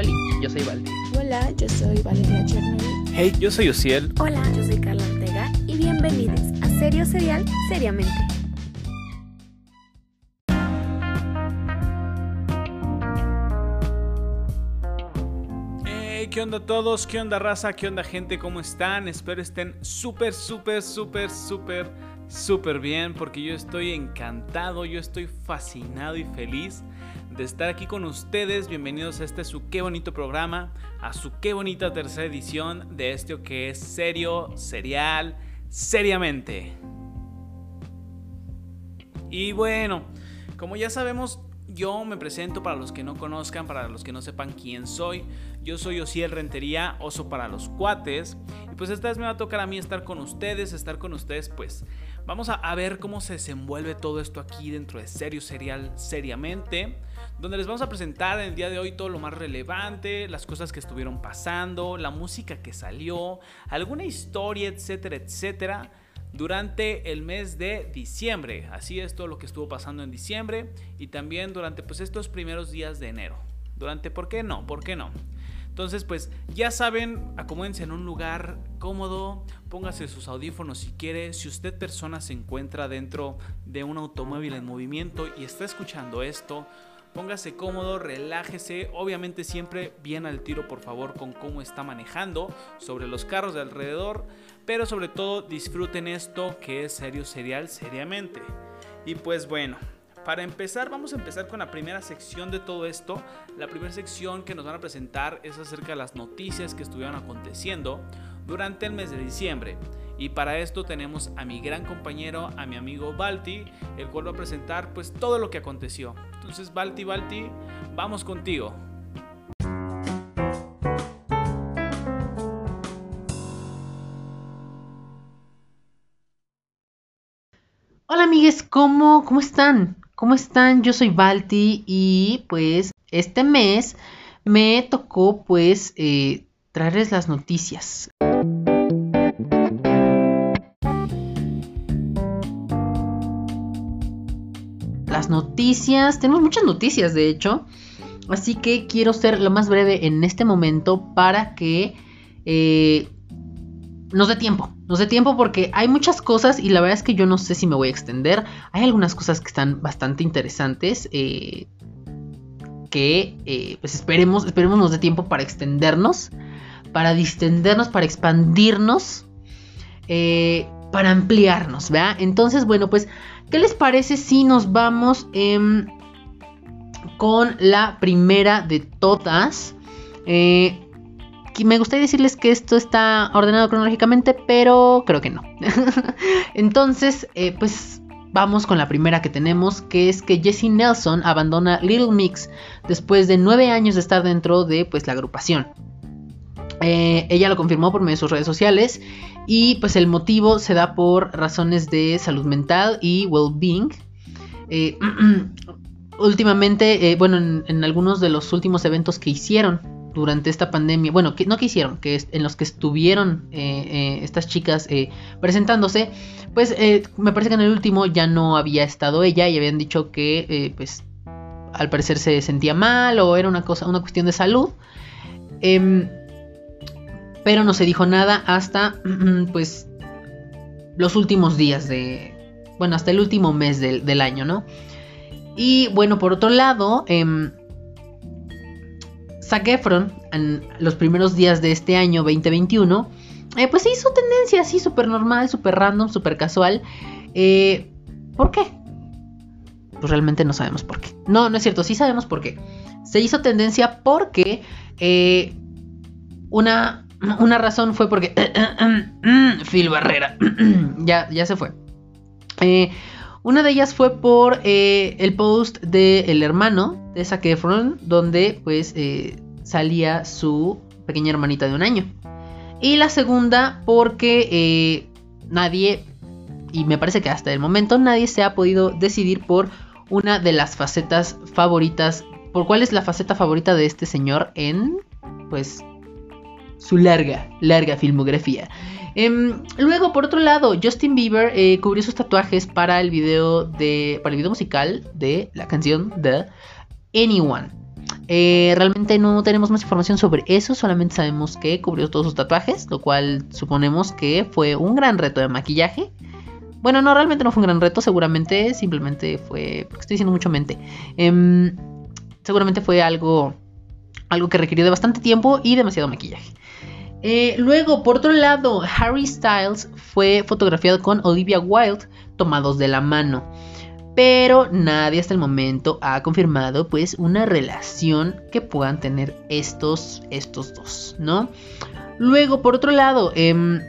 Hola, yo soy Valdi. Hola, yo soy Valeria Chernobyl. Hey, yo soy Ociel. Hola, yo soy Carla Ortega y bienvenidos a Serio Serial Seriamente. Hey, ¿qué onda todos? ¿Qué onda raza? ¿Qué onda gente? ¿Cómo están? Espero estén súper, súper, súper, súper, súper bien porque yo estoy encantado, yo estoy fascinado y feliz de estar aquí con ustedes. Bienvenidos a este su qué bonito programa, a su qué bonita tercera edición de esto que es serio, serial, seriamente. Y bueno, como ya sabemos, yo me presento para los que no conozcan, para los que no sepan quién soy. Yo soy Osiel Rentería, oso para los cuates. Y pues esta vez me va a tocar a mí estar con ustedes, estar con ustedes pues vamos a, a ver cómo se desenvuelve todo esto aquí dentro de Serio Serial Seriamente donde les vamos a presentar en el día de hoy todo lo más relevante, las cosas que estuvieron pasando, la música que salió, alguna historia, etcétera, etcétera, durante el mes de diciembre. Así es todo lo que estuvo pasando en diciembre y también durante pues estos primeros días de enero. Durante, ¿por qué no? ¿Por qué no? Entonces, pues ya saben, acomódense en un lugar cómodo, póngase sus audífonos si quiere. Si usted persona se encuentra dentro de un automóvil en movimiento y está escuchando esto, Póngase cómodo, relájese, obviamente siempre bien al tiro por favor con cómo está manejando sobre los carros de alrededor, pero sobre todo disfruten esto que es serio serial seriamente. Y pues bueno, para empezar vamos a empezar con la primera sección de todo esto. La primera sección que nos van a presentar es acerca de las noticias que estuvieron aconteciendo durante el mes de diciembre. Y para esto tenemos a mi gran compañero, a mi amigo Balti, el cual va a presentar pues todo lo que aconteció. Entonces, Balti, Balti, vamos contigo. Hola amigues, ¿cómo, ¿cómo están? ¿Cómo están? Yo soy Balti y pues este mes me tocó pues eh, traerles las noticias. Noticias, tenemos muchas noticias de hecho, así que quiero ser lo más breve en este momento para que eh, nos dé tiempo, nos dé tiempo porque hay muchas cosas y la verdad es que yo no sé si me voy a extender. Hay algunas cosas que están bastante interesantes. Eh, que eh, pues esperemos, esperemos nos dé tiempo para extendernos, para distendernos, para expandirnos, para ampliarnos, ¿verdad? Entonces, bueno, pues, ¿qué les parece si nos vamos em, con la primera de todas? Eh, me gustaría decirles que esto está ordenado cronológicamente, pero creo que no. Entonces, eh, pues vamos con la primera que tenemos, que es que Jessie Nelson abandona Little Mix después de nueve años de estar dentro de pues, la agrupación. Eh, ella lo confirmó por medio de sus redes sociales y pues el motivo se da por razones de salud mental y well-being. Eh, últimamente, eh, bueno, en, algunos de los últimos eventos que hicieron durante esta pandemia, bueno, que no que hicieron, que en los que estuvieron eh, estas chicas presentándose, pues me parece que en el último ya no había estado ella y habían dicho que pues al parecer se sentía mal o era una cosa, una cuestión de salud. Em, pero no se dijo nada hasta pues los últimos días de bueno hasta el último mes del, del año no y bueno por otro lado eh, Zac Efron en los primeros días de este año 2021 eh, pues hizo tendencia así súper normal súper random súper casual eh, ¿por qué? pues realmente no sabemos por qué. No no es cierto sí sabemos por qué. Se hizo tendencia porque eh, una una razón fue porque Phil Barrera ya, ya se fue. Eh, una de ellas fue por eh, el post del el hermano de Zac Efron, donde pues eh, salía su pequeña hermanita de un año. Y la segunda porque nadie, y me parece que hasta el momento nadie se ha podido decidir por una de las facetas favoritas, por cuál es la faceta favorita de este señor en pues su larga, larga filmografía. Eh, luego, por otro lado, Justin Bieber eh, cubrió sus tatuajes para el video de. para el video musical de la canción The Anyone. Eh, realmente no tenemos más información sobre eso, solamente sabemos que cubrió todos sus tatuajes, lo cual suponemos que fue un gran reto de maquillaje. Bueno, no, realmente no fue un gran reto, seguramente simplemente fue, porque estoy diciendo mucho mente, Em, seguramente fue algo, algo que requirió de bastante tiempo y demasiado maquillaje. Eh, luego, por otro lado, Harry Styles fue fotografiado con Olivia Wilde tomados de la mano. Pero nadie hasta el momento ha confirmado pues una relación que puedan tener estos, estos dos, ¿no? Luego, por otro lado, em,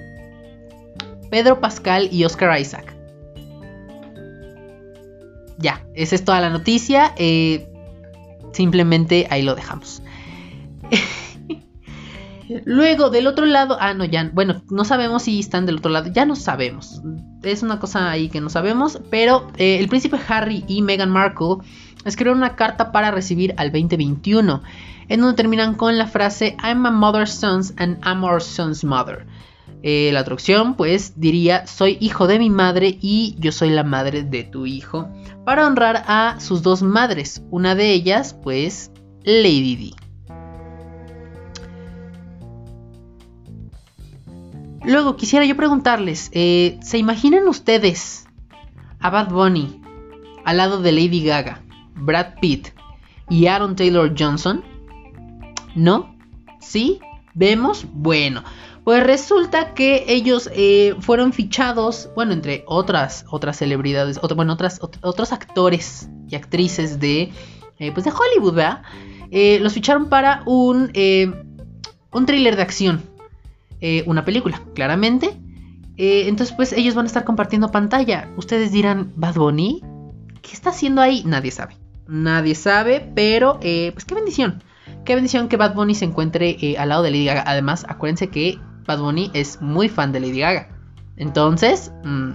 Pedro Pascal y Oscar Isaac. Ya, esa es toda la noticia. eh, simplemente ahí lo dejamos. Luego, del otro lado, ah, no, ya, bueno, no sabemos si están del otro lado, ya no sabemos. Es una cosa ahí que no sabemos, pero eh, el príncipe Harry y Meghan Markle escribieron una carta para recibir al 2021, en donde terminan con la frase I'm a mother's sons and I'm our son's mother. Eh, la traducción, pues, diría soy hijo de mi madre y yo soy la madre de tu hijo, para honrar a sus dos madres, una de ellas, pues, Lady Di. Luego quisiera yo preguntarles, eh, ¿se imaginan ustedes a Bad Bunny al lado de Lady Gaga, Brad Pitt y Aaron Taylor Johnson? ¿No? ¿Sí? ¿Vemos? Bueno, pues resulta que ellos eh, fueron fichados, bueno, entre otras, otras celebridades, bueno, otras, ot- otros actores y actrices de, eh, pues de Hollywood, ¿verdad? Los ficharon para un, un thriller de acción eh, una película, claramente. Eh, entonces, pues ellos van a estar compartiendo pantalla. Ustedes dirán, Bad Bunny, ¿qué está haciendo ahí? Nadie sabe. Nadie sabe, pero eh, pues qué bendición. Qué bendición que Bad Bunny se encuentre al lado de Lady Gaga. Además, acuérdense que Bad Bunny es muy fan de Lady Gaga. Entonces, mm,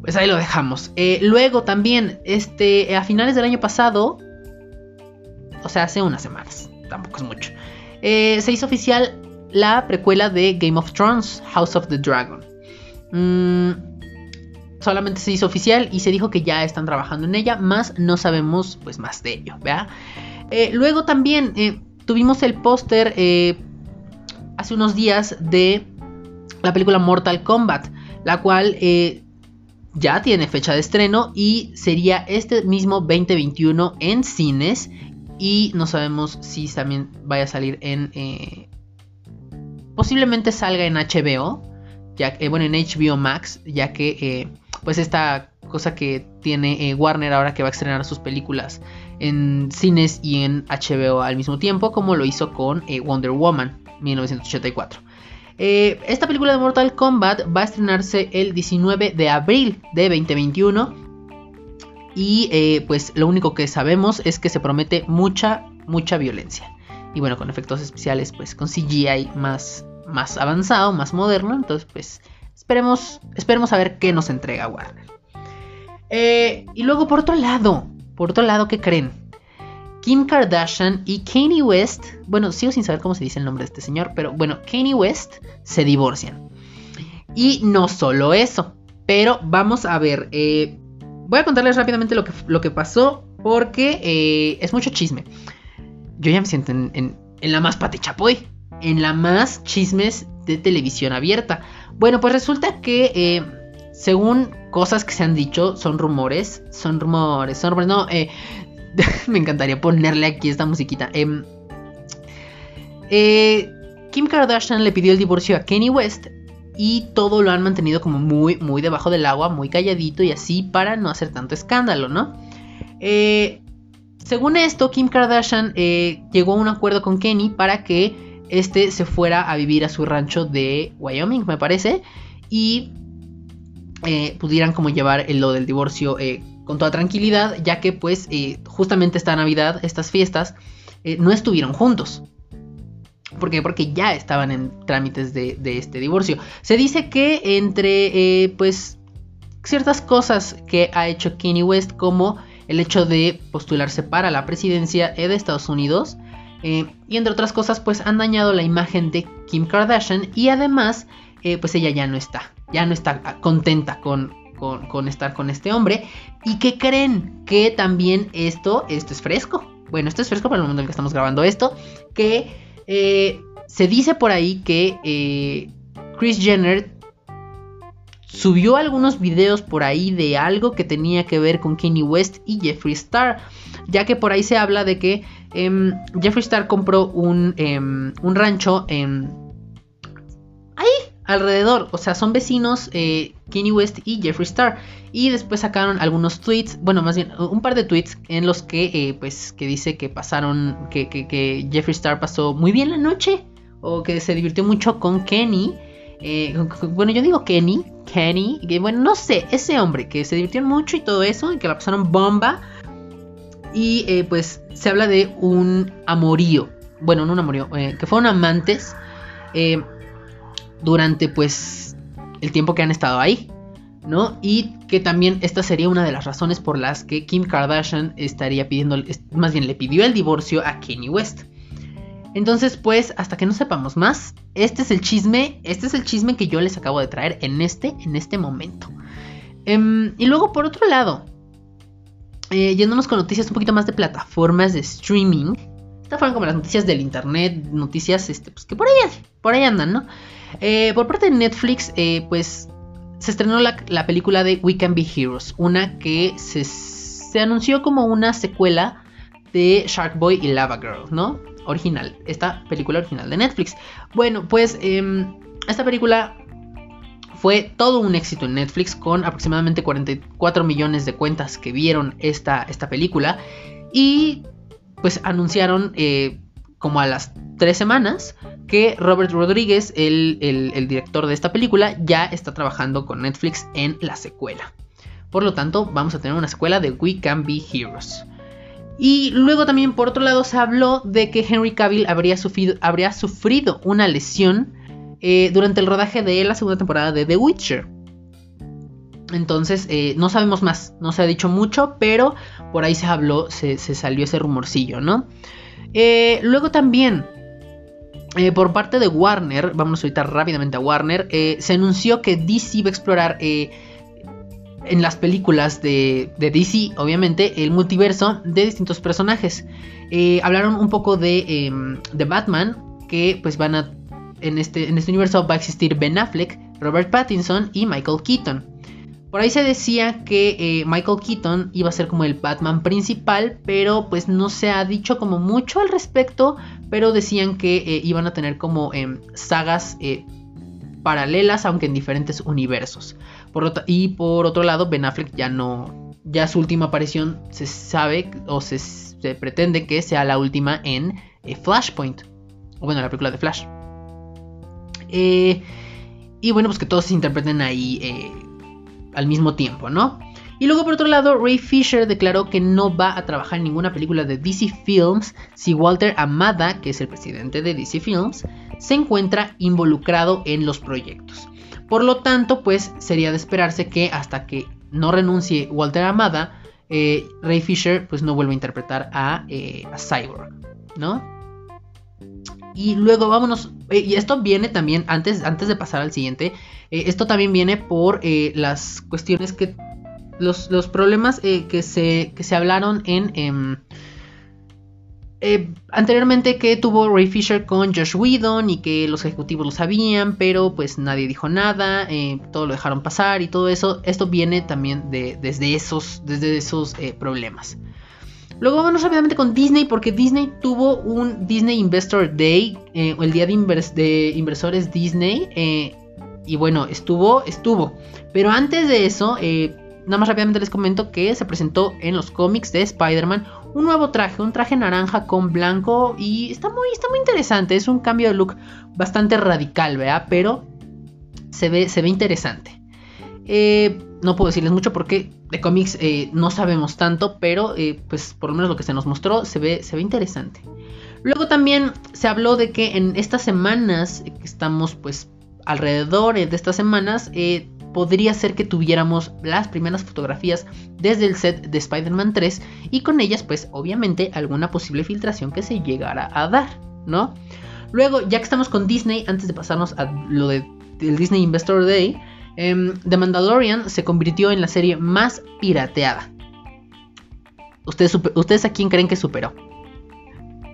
pues ahí lo dejamos. Luego también, este, a finales del año pasado, o sea, hace unas semanas, tampoco es mucho. Eh, se hizo oficial la precuela de Game of Thrones, House of the Dragon. Mm, solamente se hizo oficial y se dijo que ya están trabajando en ella, más no sabemos pues más de ello. Eh, luego también eh, tuvimos el póster hace unos días de la película Mortal Kombat, la cual ya tiene fecha de estreno y sería este mismo 2021 en cines y no sabemos si también vaya a salir en... eh, posiblemente salga en HBO, que, bueno, en HBO Max, ya que eh, pues esta cosa que tiene eh, Warner ahora que va a estrenar sus películas en cines y en HBO al mismo tiempo, como lo hizo con eh, Wonder Woman 1984. Eh, esta película de Mortal Kombat va a estrenarse el 19 de abril de 2021 y eh, pues lo único que sabemos es que se promete mucha, mucha violencia. Y bueno, con efectos especiales, pues con CGI más, más avanzado, más moderno. Entonces, pues esperemos, esperemos a ver qué nos entrega Warner. Eh, y luego por otro lado, por otro lado, ¿qué creen? Kim Kardashian y Kanye West, bueno, sigo sin saber cómo se dice el nombre de este señor, pero bueno, Kanye West se divorcian. Y no solo eso, pero vamos a ver, eh, voy a contarles rápidamente lo que, lo que pasó porque eh, es mucho chisme. Yo ya me siento en, la más pate chapoy, en la más chismes de televisión abierta. Bueno, pues resulta que eh, según cosas que se han dicho, son rumores, son rumores, son rumores, no, eh, me encantaría ponerle aquí esta musiquita. Em, eh, Kim Kardashian le pidió el divorcio a Kanye West y todo lo han mantenido como muy, muy debajo del agua, muy calladito y así para no hacer tanto escándalo, ¿no? Eh, según esto, Kim Kardashian eh, llegó a un acuerdo con Kenny para que este se fuera a vivir a su rancho de Wyoming, me parece, y eh, pudieran como llevar lo del divorcio con toda tranquilidad, ya que pues justamente esta Navidad, estas fiestas, no estuvieron juntos. ¿Por qué? Porque ya estaban en trámites de, este divorcio. Se dice que entre eh, pues ciertas cosas que ha hecho Kanye West, como el hecho de postularse para la presidencia eh, de Estados Unidos, eh, y entre otras cosas, pues han dañado la imagen de Kim Kardashian y además, pues ella ya no está, ya no está contenta con, con, con estar con este hombre. ¿Y que creen? Que también esto, esto es fresco. Bueno, esto es fresco para el momento en el que estamos grabando esto. Que eh, se dice por ahí que eh, Chris Jenner subió algunos videos por ahí de algo que tenía que ver con Kanye West y Jeffree Star. Ya que por ahí se habla de que em, Jeffree Star compró un, em, un rancho en... Alrededor. O sea, son vecinos eh, Kanye West y Jeffree Star. Y después sacaron algunos tweets, bueno, más bien un par de tweets en los que, eh, pues, que dice que pasaron, que, que, que Jeffree Star pasó muy bien la noche. O que se divirtió mucho con Kenny. Eh, bueno, yo digo Kenny, Kenny, que bueno, no sé, ese hombre que se divirtió mucho y todo eso, y que la pasaron bomba. Y eh, pues se habla de un amorío, bueno, no un amorío, eh, que fueron amantes durante pues el tiempo que han estado ahí, ¿no? Y que también esta sería una de las razones por las que Kim Kardashian estaría pidiendo, más bien le pidió el divorcio a Kanye West. Entonces, pues, hasta que no sepamos más, este es el chisme, este es el chisme que yo les acabo de traer en este, en este momento. Em, y luego, por otro lado, eh, yéndonos con noticias un poquito más de plataformas de streaming. Estas fueron como las noticias del internet, noticias este, pues, que por ahí, por ahí andan, ¿no? Eh, por parte de Netflix, eh, pues se estrenó la, la película de We Can Be Heroes, una que se, anunció como una secuela de Shark Boy y Lava Girl, ¿no? Original, esta película original de Netflix. Bueno, pues em, esta película fue todo un éxito en Netflix con aproximadamente 44 millones de cuentas que vieron esta, esta película y pues anunciaron eh, como a las tres semanas que Robert Rodríguez, el, el- director de esta película, ya está trabajando con Netflix en la secuela. Por lo tanto, vamos a tener una secuela de We Can Be Heroes. Y luego también por otro lado se habló de que Henry Cavill habría sufrido, habría sufrido una lesión eh, durante el rodaje de la segunda temporada de The Witcher. Entonces, eh, no sabemos más, no se ha dicho mucho, pero por ahí se habló, se, se salió ese rumorcillo, ¿no? Eh, luego también, eh, por parte de Warner, vamos ahorita rápidamente a Warner, eh, se anunció que DC va a explorar en las películas de, de DC, obviamente, el multiverso de distintos personajes. Hablaron un poco de, em, de Batman, que pues van a, en este, en este universo va a existir Ben Affleck, Robert Pattinson y Michael Keaton. Por ahí se decía que eh, Michael Keaton iba a ser como el Batman principal, pero pues no se ha dicho como mucho al respecto, pero decían que eh, iban a tener como em, sagas eh, paralelas, aunque en diferentes universos. Y por otro lado, Ben Affleck ya no, ya su última aparición se sabe o se, se pretende que sea la última en Flashpoint, o bueno, la película de Flash. Y bueno, pues que todos se interpreten ahí al mismo tiempo, ¿no? Y luego por otro lado, Ray Fisher declaró que no va a trabajar en ninguna película de DC Films si Walter Amada, que es el presidente de DC Films, se encuentra involucrado en los proyectos. Por lo tanto, pues sería de esperarse que hasta que no renuncie Walter Amada, eh, Ray Fisher pues no vuelva a interpretar a, eh, a Cyborg, ¿no? Y luego vámonos, eh, y esto viene también, antes, antes de pasar al siguiente, eh, esto también viene por eh, las cuestiones que, los, los problemas que, se, que se hablaron en... em, anteriormente que tuvo Ray Fisher con Josh Whedon y que los ejecutivos lo sabían, pero pues nadie dijo nada, todo lo dejaron pasar y todo eso. Esto viene también de, desde esos, desde esos problemas. Luego vámonos rápidamente con Disney porque Disney tuvo un Disney Investor Day, eh, o el día de, invers- de inversores Disney. eh, y bueno, estuvo, estuvo. Pero antes de eso, eh, nada más rápidamente les comento que se presentó en los cómics de Spider-Man un nuevo traje, un traje naranja con blanco y está muy, está muy interesante. Es un cambio de look bastante radical, ¿verdad? Pero se ve, se ve interesante. Eh, no puedo decirles mucho porque de cómics eh, no sabemos tanto, pero eh, pues por lo menos lo que se nos mostró se ve, se ve interesante. Luego también se habló de que en estas semanas, que estamos pues alrededor de estas semanas, podría ser que tuviéramos las primeras fotografías desde el set de Spider-Man 3 y con ellas pues obviamente alguna posible filtración que se llegara a dar, ¿no? Luego, ya que estamos con Disney, antes de pasarnos a lo de, del Disney Investor Day, Em, The Mandalorian se convirtió en la serie más pirateada. ¿Ustedes, super- ¿Ustedes a quién creen que superó?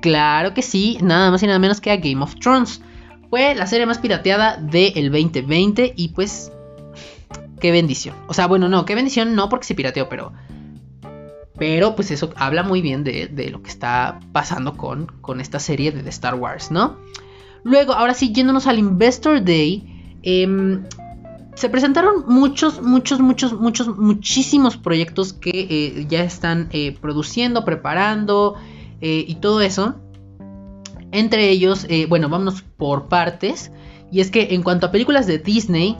Claro que sí, nada más y nada menos que a Game of Thrones. Fue la serie más pirateada del 2020 y pues... Qué bendición. O sea, bueno, no, qué bendición no porque se pirateó, pero... Pero pues eso habla muy bien de, de lo que está pasando con, esta serie de The Star Wars, ¿no? Luego, ahora sí, yéndonos al Investor Day, em, se presentaron muchos, muchos, muchos, muchos, muchísimos proyectos que eh, ya están eh, produciendo, preparando eh, y todo eso. Entre ellos, bueno, vámonos por partes. Y es que en cuanto a películas de Disney,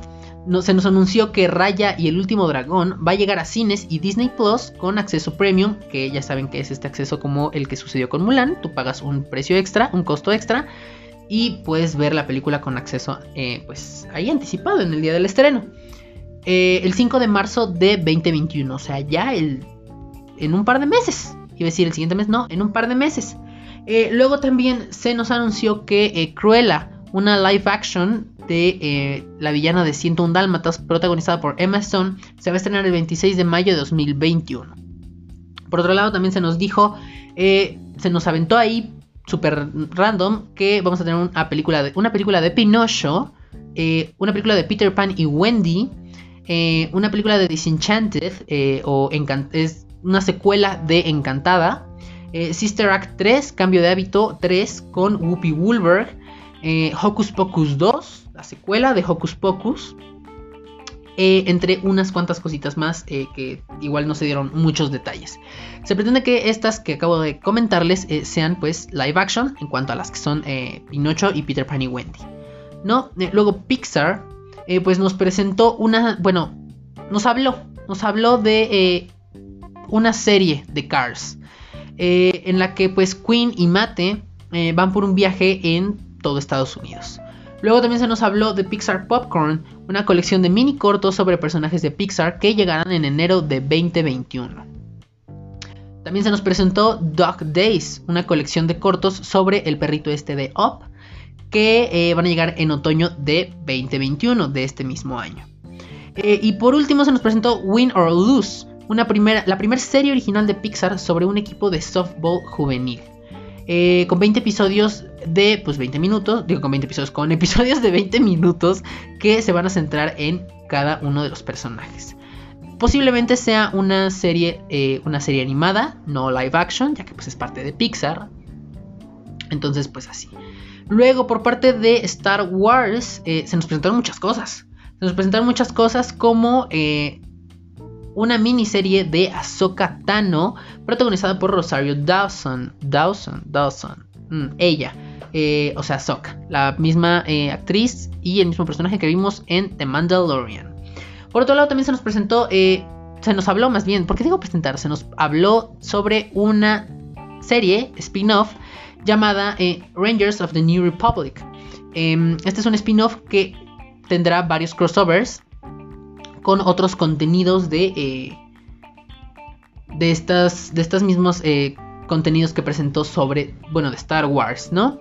se nos anunció que Raya y el último dragón va a llegar a cines y Disney Plus con acceso premium, que ya saben que es este acceso como el que sucedió con Mulan. Tú pagas un precio extra, un costo extra, y puedes ver la película con acceso, eh, pues ahí anticipado en el día del estreno. Eh, el 5 de marzo de 2021, o sea, ya el, en un par de meses. Iba a decir el siguiente mes, no, en un par de meses. Eh, luego también se nos anunció que Cruella, una live action de la villana de 101 Dálmatas, protagonizada por Emma Stone, se va a estrenar el 26 de mayo de 2021. Por otro lado, también se nos dijo, se nos aventó ahí super random que vamos a tener una película de, una película de Pinocho, eh, una película de Peter Pan y Wendy, eh, una película de Disenchanted eh, o Encan- es una secuela de Encantada, Sister Act 3, Cambio de Hábito 3 con Whoopi Goldberg, eh, Hocus Pocus 2, la secuela de Hocus Pocus, eh, entre unas cuantas cositas más eh, que igual no se dieron muchos detalles. Se pretende que estas que acabo de comentarles eh, sean pues live action en cuanto a las que son Pinocho y Peter Pan y Wendy. ¿No? Luego Pixar pues nos presentó una, bueno, nos habló, nos habló de una serie de Cars en la que pues Queen y Mate van por un viaje en todo Estados Unidos. Luego también se nos habló de Pixar Popcorn, una colección de mini cortos sobre personajes de Pixar que llegarán en enero de 2021. También se nos presentó Dog Days, una colección de cortos sobre el perrito este de Up, que eh, van a llegar en otoño de 2021, de este mismo año. Eh, y por último se nos presentó Win or Lose, una primera, la primera serie original de Pixar sobre un equipo de softball juvenil. Eh, con 20 episodios de pues 20 minutos, digo con 20 episodios, con episodios de 20 minutos que se van a centrar en cada uno de los personajes. Posiblemente sea una serie, eh, una serie animada, no live action, ya que pues es parte de Pixar. Entonces pues así. Luego por parte de Star Wars eh, se nos presentaron muchas cosas. Se nos presentaron muchas cosas como una miniserie de Ahsoka Tano protagonizada por Rosario Dawson. Dawson, Dawson. mm, ella. eh, o sea, Ahsoka. La misma eh, actriz y el mismo personaje que vimos en The Mandalorian. Por otro lado, también se nos presentó, eh, se nos habló más bien, ¿por qué digo presentar? Se nos habló sobre una serie, spin-off, llamada Rangers of the New Republic. Em, este es un spin-off que tendrá varios crossovers con otros contenidos de, eh, de, estas, de estos mismos eh, contenidos que presentó sobre, bueno, de Star Wars, ¿no?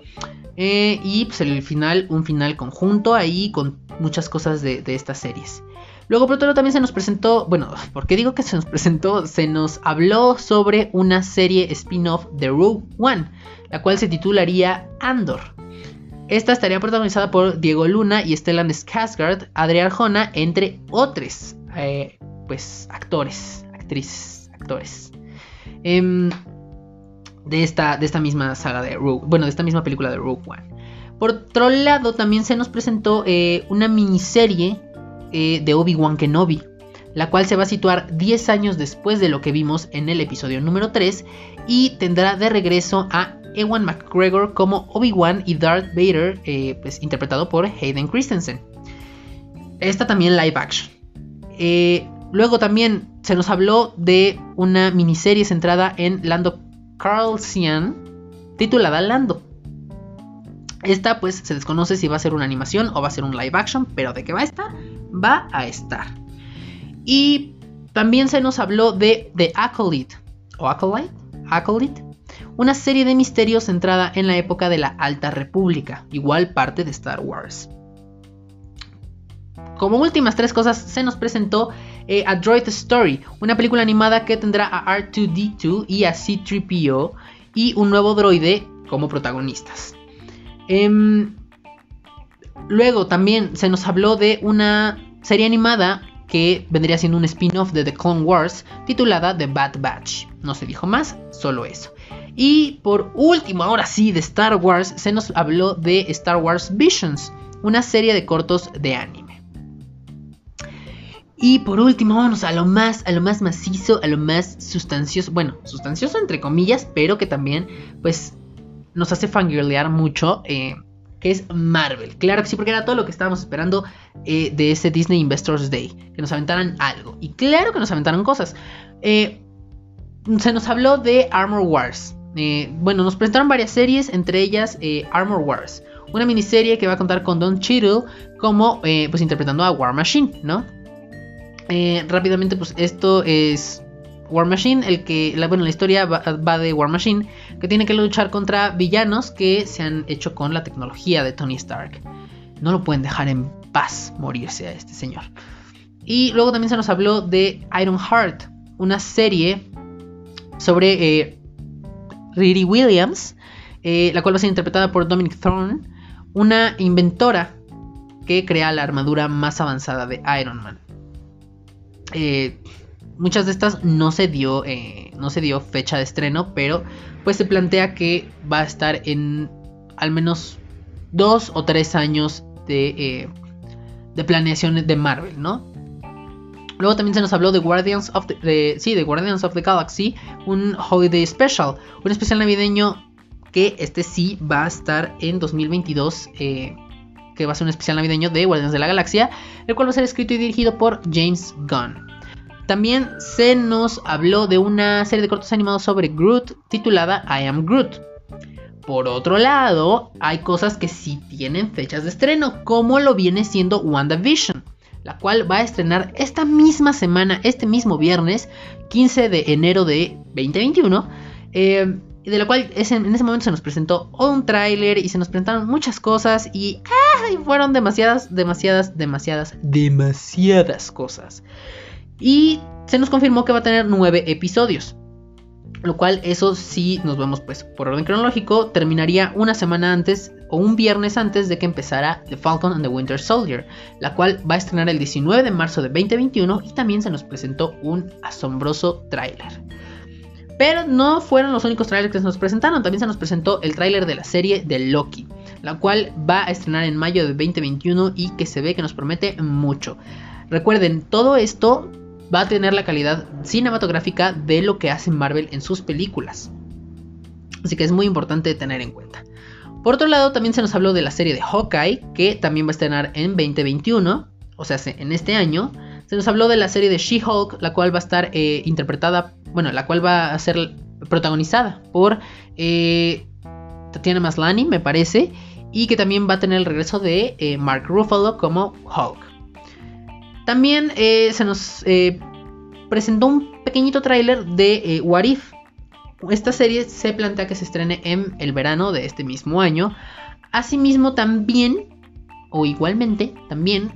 Eh, y pues el final, un final conjunto ahí con muchas cosas de, de estas series. Luego, por otro también se nos presentó, bueno, ¿por qué digo que se nos presentó? Se nos habló sobre una serie spin-off de Rogue One, la cual se titularía Andor. Esta estaría protagonizada por Diego Luna y Stellan Skarsgård, Adrián Arjona, entre otros, eh, pues, actores, actrices, actores. Em, de, esta, de esta misma saga de Rogue, bueno, de esta misma película de Rogue One. Por otro lado, también se nos presentó eh, una miniserie eh, de Obi-Wan Kenobi, la cual se va a situar 10 años después de lo que vimos en el episodio número 3 y tendrá de regreso a Ewan McGregor como Obi-Wan y Darth Vader, eh, pues interpretado por Hayden Christensen. Esta también live action. Eh, luego también se nos habló de una miniserie centrada en Lando Carlsian, titulada Lando. Esta pues se desconoce si va a ser una animación o va a ser un live action, pero de qué va a estar, va a estar. Y también se nos habló de The Acolyte, o Acolyte, Acolyte, una serie de misterios centrada en la época de la Alta República, igual parte de Star Wars. como últimas tres cosas, se nos presentó eh, A Droid Story, una película animada que tendrá a R2D2 y a C3PO y un nuevo droide como protagonistas. Em, luego también se nos habló de una serie animada que vendría siendo un spin-off de The Clone Wars titulada The Bad Batch. No se dijo más, solo eso. Y por último, ahora sí, de Star Wars, se nos habló de Star Wars Visions, una serie de cortos de anime. Y por último, vámonos a lo más, a lo más macizo, a lo más sustancioso. Bueno, sustancioso entre comillas, pero que también, pues, nos hace fangirlear mucho. eh, que es Marvel. Claro que sí, porque era todo lo que estábamos esperando eh, de ese Disney Investors Day. Que nos aventaran algo. Y claro que nos aventaron cosas. Eh, se nos habló de Armor Wars. Eh, bueno, nos presentaron varias series, entre ellas eh, Armor Wars. Una miniserie que va a contar con Don Cheadle como, eh, pues, interpretando a War Machine, ¿no? Rápidamente, pues, esto es War Machine, el que, la, bueno, la historia va, de War Machine, que tiene que luchar contra villanos que se han hecho con la tecnología de Tony Stark. No lo pueden dejar en paz morirse a este señor. Y luego también se nos habló de Iron Heart, una serie sobre Riri Williams, eh, la cual va a ser interpretada por Dominic Thorne, una inventora que crea la armadura más avanzada de Iron Man. Eh, muchas de estas no se dio eh, no se dio fecha de estreno pero pues se plantea que va a estar en al menos dos o tres años de, de planeación de Marvel no luego también se nos habló de Guardians of the, sí, de Guardians of the Galaxy un holiday special un especial navideño que este sí va a estar en 2022 eh, que va a ser un especial navideño de Guardianes de la Galaxia, el cual va a ser escrito y dirigido por James Gunn. También se nos habló de una serie de cortos animados sobre Groot titulada I Am Groot. Por otro lado, hay cosas que sí tienen fechas de estreno, como lo viene siendo WandaVision, la cual va a estrenar esta misma semana, este mismo viernes, 15 de enero de 2021. Eh, de la cual en ese momento se nos presentó un tráiler y se nos presentaron muchas cosas y fueron demasiadas, demasiadas, demasiadas, demasiadas cosas. Y se nos confirmó que va a tener nueve episodios. Lo cual eso sí nos vemos pues por orden cronológico. Terminaría una semana antes o un viernes antes de que empezara The Falcon and the Winter Soldier. La cual va a estrenar el 19 de marzo de 2021 y también se nos presentó un asombroso tráiler. Pero no fueron los únicos trailers que se nos presentaron, también se nos presentó el tráiler de la serie de Loki, la cual va a estrenar en mayo de 2021 y que se ve que nos promete mucho. Recuerden, todo esto va a tener la calidad cinematográfica de lo que hace Marvel en sus películas. Así que es muy importante tener en cuenta. Por otro lado, también se nos habló de la serie de Hawkeye, que también va a estrenar en 2021, o sea, en este año. Se nos habló de la serie de She-Hulk, la cual va a estar eh, interpretada, bueno, la cual va a ser protagonizada por eh, Tatiana Maslany, me parece, y que también va a tener el regreso de eh, Mark Ruffalo como Hulk. También eh, se nos presentó un pequeñito tráiler de What If. Esta serie se plantea que se estrene en el verano de este mismo año. Asimismo, también, o igualmente, también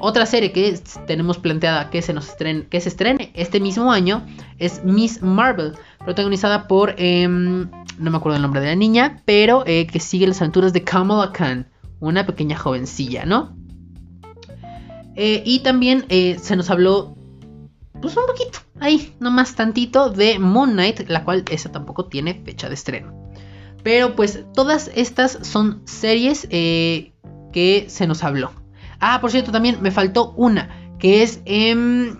otra serie que tenemos planteada que se, nos estrene, que se estrene este mismo año es Miss Marvel, protagonizada por, eh, no me acuerdo el nombre de la niña, pero eh, que sigue las aventuras de Kamala Khan, una pequeña jovencilla, ¿no? Eh, y también eh, se nos habló, pues un poquito, ahí, nomás tantito, de Moon Knight, la cual esa tampoco tiene fecha de estreno. Pero pues todas estas son series que se nos habló. Ah, por cierto, también me faltó una, que es eh,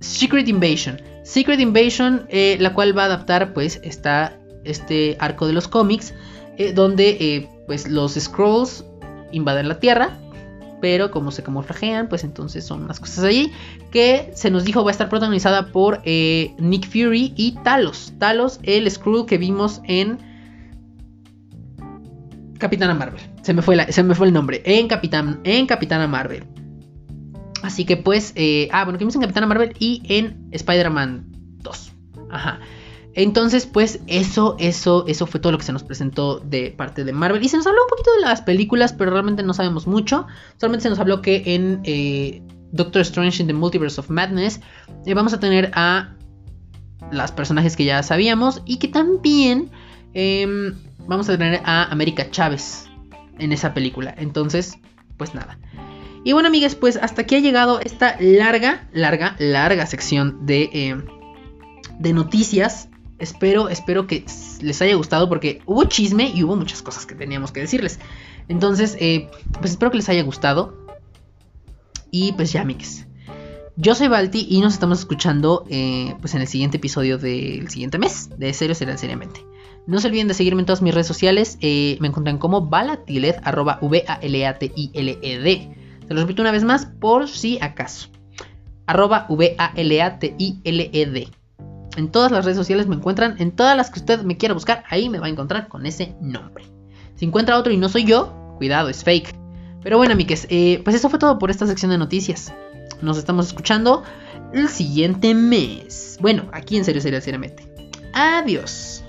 Secret Invasion. Secret Invasion, eh, la cual va a adaptar pues esta, este arco de los cómics, eh, donde eh, pues los Scrolls invaden la Tierra, pero como se camuflajean, pues entonces son unas cosas allí, que se nos dijo va a estar protagonizada por Nick Fury y Talos. Talos, el Skrull que vimos en Capitana Marvel. Se me fue, la, se me fue el nombre. En, Capitán, en Capitana Marvel. Así que pues... Eh, ah, bueno, que vimos en Capitana Marvel y en Spider-Man 2. Ajá. Entonces, pues eso, eso, eso fue todo lo que se nos presentó de parte de Marvel. Y se nos habló un poquito de las películas, pero realmente no sabemos mucho. Solamente se nos habló que en eh, Doctor Strange in the Multiverse of Madness eh, vamos a tener a las personajes que ya sabíamos y que también em, vamos a tener a América Chávez en esa película. Entonces, pues nada. Y bueno, amigas, pues hasta aquí ha llegado esta larga, larga, larga sección de, em, de noticias. Espero, espero que les haya gustado porque hubo chisme y hubo muchas cosas que teníamos que decirles. Entonces, eh, pues espero que les haya gustado. Y pues ya, amigues. Yo soy Balti y nos estamos escuchando eh, pues en el siguiente episodio del siguiente mes de Serio Será Seriamente. No se olviden de seguirme en todas mis redes sociales. eh, me encuentran como Balatiled, arroba V-A-L-A-T-I-L-E-D. Se lo repito una vez más por si acaso. Arroba V-A-L-A-T-I-L-E-D. En todas las redes sociales me encuentran. En todas las que usted me quiera buscar, ahí me va a encontrar con ese nombre. Si encuentra otro y no soy yo, cuidado, es fake. Pero bueno, amigues, eh, pues eso fue todo por esta sección de noticias. Nos estamos escuchando el siguiente mes. Bueno, aquí en serio, serio, seriamente. Adiós.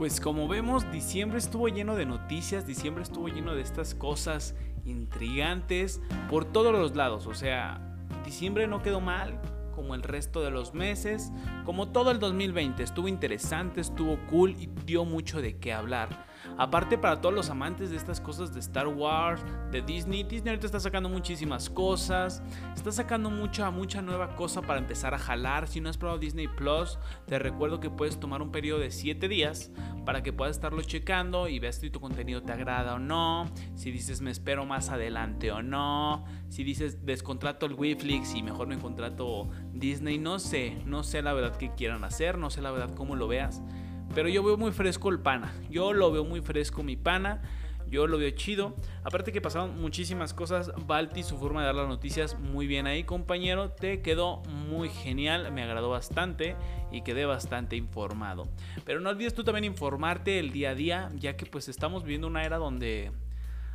Pues como vemos, diciembre estuvo lleno de noticias, diciembre estuvo lleno de estas cosas intrigantes por todos los lados. O sea, diciembre no quedó mal, como el resto de los meses, como todo el 2020. Estuvo interesante, estuvo cool y dio mucho de qué hablar. Aparte para todos los amantes de estas cosas de Star Wars, de Disney, Disney ahorita está sacando muchísimas cosas, está sacando mucha, mucha nueva cosa para empezar a jalar. Si no has probado Disney Plus, te recuerdo que puedes tomar un periodo de 7 días para que puedas estarlo checando y veas si tu contenido te agrada o no, si dices me espero más adelante o no, si dices descontrato el Wiflix y mejor me contrato Disney, no sé, no sé la verdad que quieran hacer, no sé la verdad cómo lo veas. Pero yo veo muy fresco el pana. Yo lo veo muy fresco mi pana. Yo lo veo chido. Aparte que pasaron muchísimas cosas. Balti, su forma de dar las noticias, muy bien ahí, compañero. Te quedó muy genial. Me agradó bastante y quedé bastante informado. Pero no olvides tú también informarte el día a día, ya que pues estamos viviendo una era donde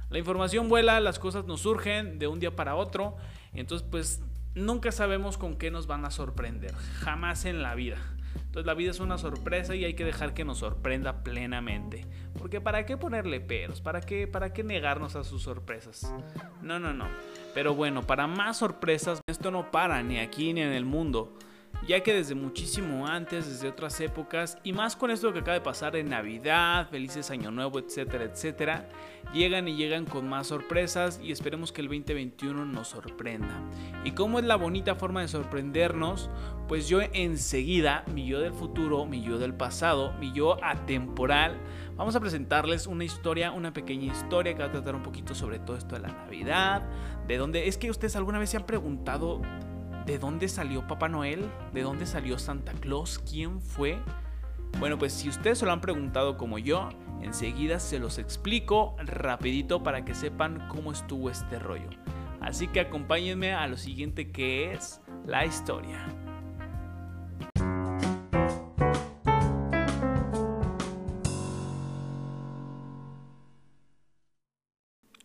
la información vuela, las cosas nos surgen de un día para otro. Entonces pues nunca sabemos con qué nos van a sorprender. Jamás en la vida. Entonces la vida es una sorpresa y hay que dejar que nos sorprenda plenamente. Porque ¿para qué ponerle peros? ¿Para qué, ¿Para qué negarnos a sus sorpresas? No, no, no. Pero bueno, para más sorpresas, esto no para ni aquí ni en el mundo. Ya que desde muchísimo antes, desde otras épocas, y más con esto que acaba de pasar en Navidad, felices Año Nuevo, etcétera, etcétera, llegan y llegan con más sorpresas y esperemos que el 2021 nos sorprenda. ¿Y cómo es la bonita forma de sorprendernos? Pues yo enseguida, mi yo del futuro, mi yo del pasado, mi yo atemporal, vamos a presentarles una historia, una pequeña historia que va a tratar un poquito sobre todo esto de la Navidad, de dónde... Es que ustedes alguna vez se han preguntado de dónde salió Papá Noel, de dónde salió Santa Claus, quién fue. Bueno, pues si ustedes se lo han preguntado como yo, enseguida se los explico rapidito para que sepan cómo estuvo este rollo. Así que acompáñenme a lo siguiente que es la historia.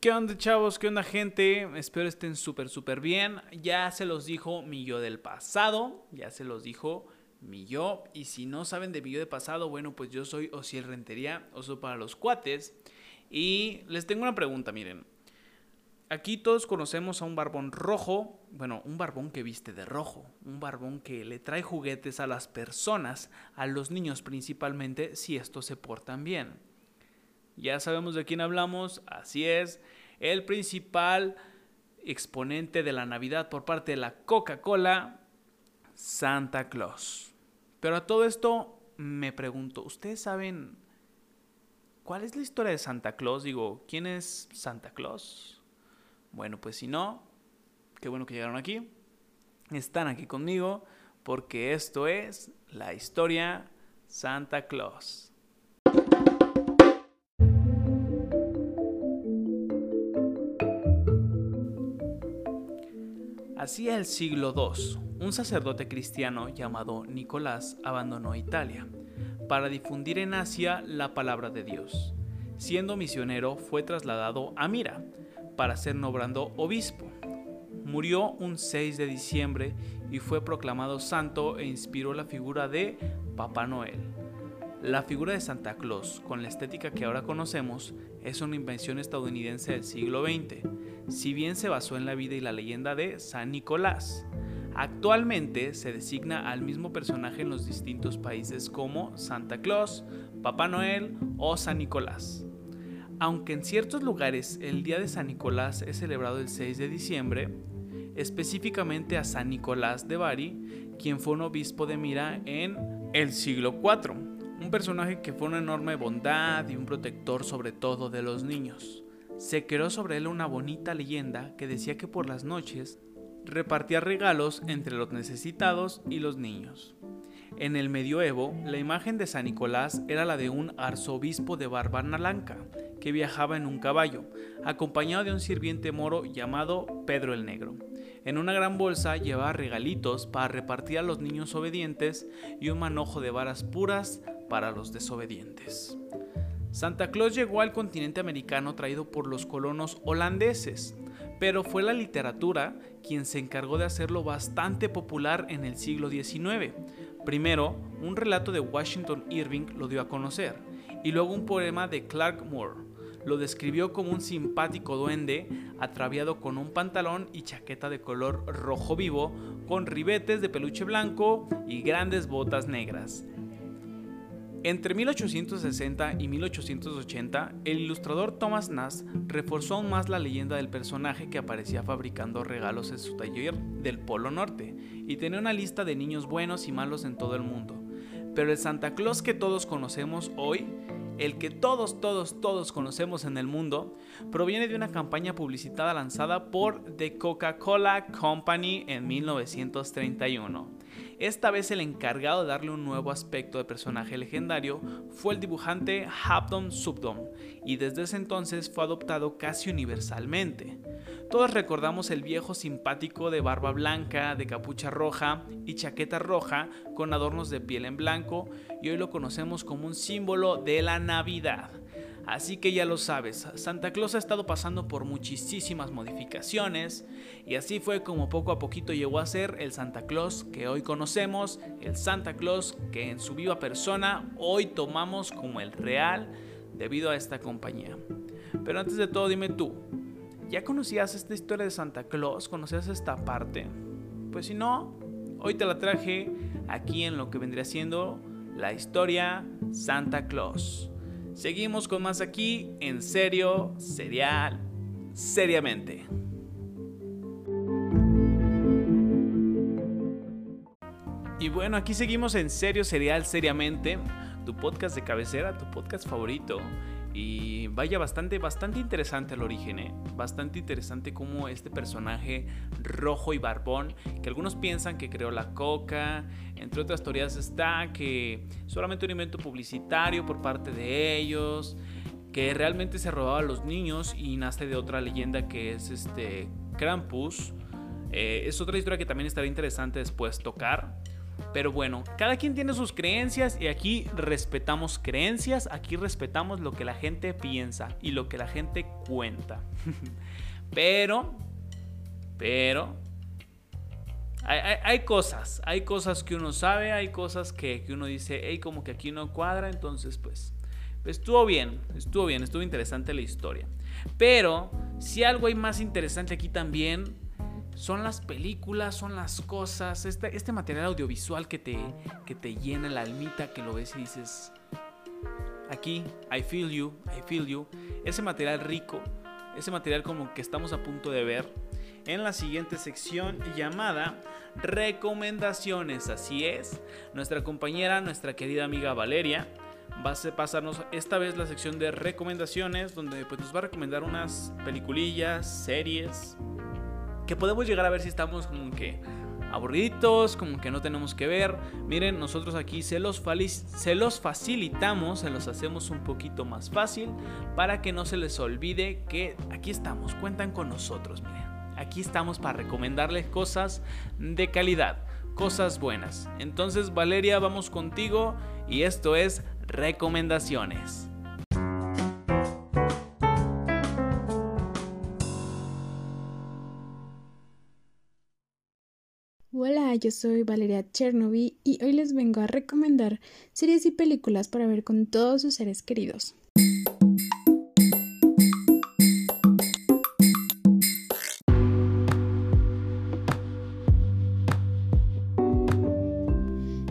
¿Qué onda chavos? ¿Qué onda gente? Espero estén súper súper bien. Ya se los dijo mi yo del pasado, ya se los dijo mi yo. Y si no saben de mi yo del pasado, bueno, pues yo soy Osiel Rentería, oso para los cuates. Y les tengo una pregunta, miren. Aquí todos conocemos a un barbón rojo, bueno, un barbón que viste de rojo, un barbón que le trae juguetes a las personas, a los niños principalmente, si estos se portan bien. Ya sabemos de quién hablamos, así es, el principal exponente de la Navidad por parte de la Coca-Cola, Santa Claus. Pero a todo esto me pregunto, ¿ustedes saben cuál es la historia de Santa Claus? Digo, ¿quién es Santa Claus? Bueno, pues si no, qué bueno que llegaron aquí. Están aquí conmigo porque esto es la historia Santa Claus. Hacia el siglo II, un sacerdote cristiano llamado Nicolás abandonó Italia para difundir en Asia la palabra de Dios. Siendo misionero, fue trasladado a Mira para ser nombrado obispo. murió un 6 de diciembre y fue proclamado santo e inspiró la figura de Papá Noel. La figura de Santa Claus, con la estética que ahora conocemos, es una invención estadounidense del siglo XX, si bien se basó en la vida y la leyenda de San Nicolás. Actualmente se designa al mismo personaje en los distintos países como Santa Claus, Papá Noel o San Nicolás. Aunque en ciertos lugares el Día de San Nicolás es celebrado el 6 de diciembre, específicamente a San Nicolás de Bari, quien fue un obispo de Mira en el siglo IV, personaje que fue una enorme bondad y un protector sobre todo de los niños. Se creó sobre él una bonita leyenda que decía que por las noches repartía regalos entre los necesitados y los niños. En el medioevo, la imagen de San Nicolás era la de un arzobispo de barba blanca que viajaba en un caballo, acompañado de un sirviente moro llamado Pedro el Negro. En una gran bolsa llevaba regalitos para repartir a los niños obedientes y un manojo de varas puras para los desobedientes. Santa Claus llegó al continente americano traído por los colonos holandeses, pero fue la literatura quien se encargó de hacerlo bastante popular en el siglo XIX. Primero, un relato de Washington Irving lo dio a conocer, y luego un poema de Clark Moore. Lo describió como un simpático duende atraviado con un pantalón y chaqueta de color rojo vivo, con ribetes de peluche blanco y grandes botas negras. Entre 1860 y 1880, el ilustrador Thomas Nass reforzó aún más la leyenda del personaje que aparecía fabricando regalos en su taller del Polo Norte y tenía una lista de niños buenos y malos en todo el mundo. Pero el Santa Claus que todos conocemos hoy, el que todos, todos, todos conocemos en el mundo, proviene de una campaña publicitada lanzada por The Coca-Cola Company en 1931. Esta vez el encargado de darle un nuevo aspecto de personaje legendario fue el dibujante Habdom Subdom, y desde ese entonces fue adoptado casi universalmente. Todos recordamos el viejo simpático de barba blanca, de capucha roja y chaqueta roja con adornos de piel en blanco, y hoy lo conocemos como un símbolo de la Navidad. Así que ya lo sabes, Santa Claus ha estado pasando por muchísimas modificaciones y así fue como poco a poquito llegó a ser el Santa Claus que hoy conocemos, el Santa Claus que en su viva persona hoy tomamos como el real debido a esta compañía. Pero antes de todo dime tú, ¿ya conocías esta historia de Santa Claus? ¿Conocías esta parte? Pues si no, hoy te la traje aquí en lo que vendría siendo la historia Santa Claus. Seguimos con más aquí en serio, serial, seriamente. Y bueno, aquí seguimos en serio, serial, seriamente. Tu podcast de cabecera, tu podcast favorito. Y vaya, bastante, bastante interesante el origen, ¿eh? Bastante interesante como este personaje rojo y barbón, que algunos piensan que creó la coca, entre otras teorías está que solamente un invento publicitario por parte de ellos, que realmente se robaba a los niños y nace de otra leyenda que es este Krampus. Eh, es otra historia que también estaría interesante después tocar. Pero bueno, cada quien tiene sus creencias y aquí respetamos creencias, aquí respetamos lo que la gente piensa y lo que la gente cuenta. pero, pero, hay, cosas, hay cosas que uno sabe, hay cosas que, uno dice, hey, como que aquí no cuadra, entonces pues, pues, estuvo bien, estuvo bien, estuvo interesante la historia. Pero, si algo hay más interesante aquí también, son las películas, son las cosas, este, este material audiovisual que te, que te llena la almita, que lo ves y dices, aquí, I feel you, I feel you, ese material rico, ese material como que estamos a punto de ver en la siguiente sección llamada recomendaciones. Así es, nuestra compañera, nuestra querida amiga Valeria va a pasarnos esta vez la sección de recomendaciones donde pues, nos va a recomendar unas peliculillas, series que podemos llegar a ver si estamos como que aburridos, como que no tenemos que ver. Miren, nosotros aquí se los, facilitamos, se los hacemos un poquito más fácil para que no se les olvide que aquí estamos, cuentan con nosotros, miren. Aquí estamos para recomendarles cosas de calidad, cosas buenas. Entonces, Valeria, vamos contigo y esto es recomendaciones. Yo soy Valeria Chernoby y hoy les vengo a recomendar series y películas para ver con todos sus seres queridos.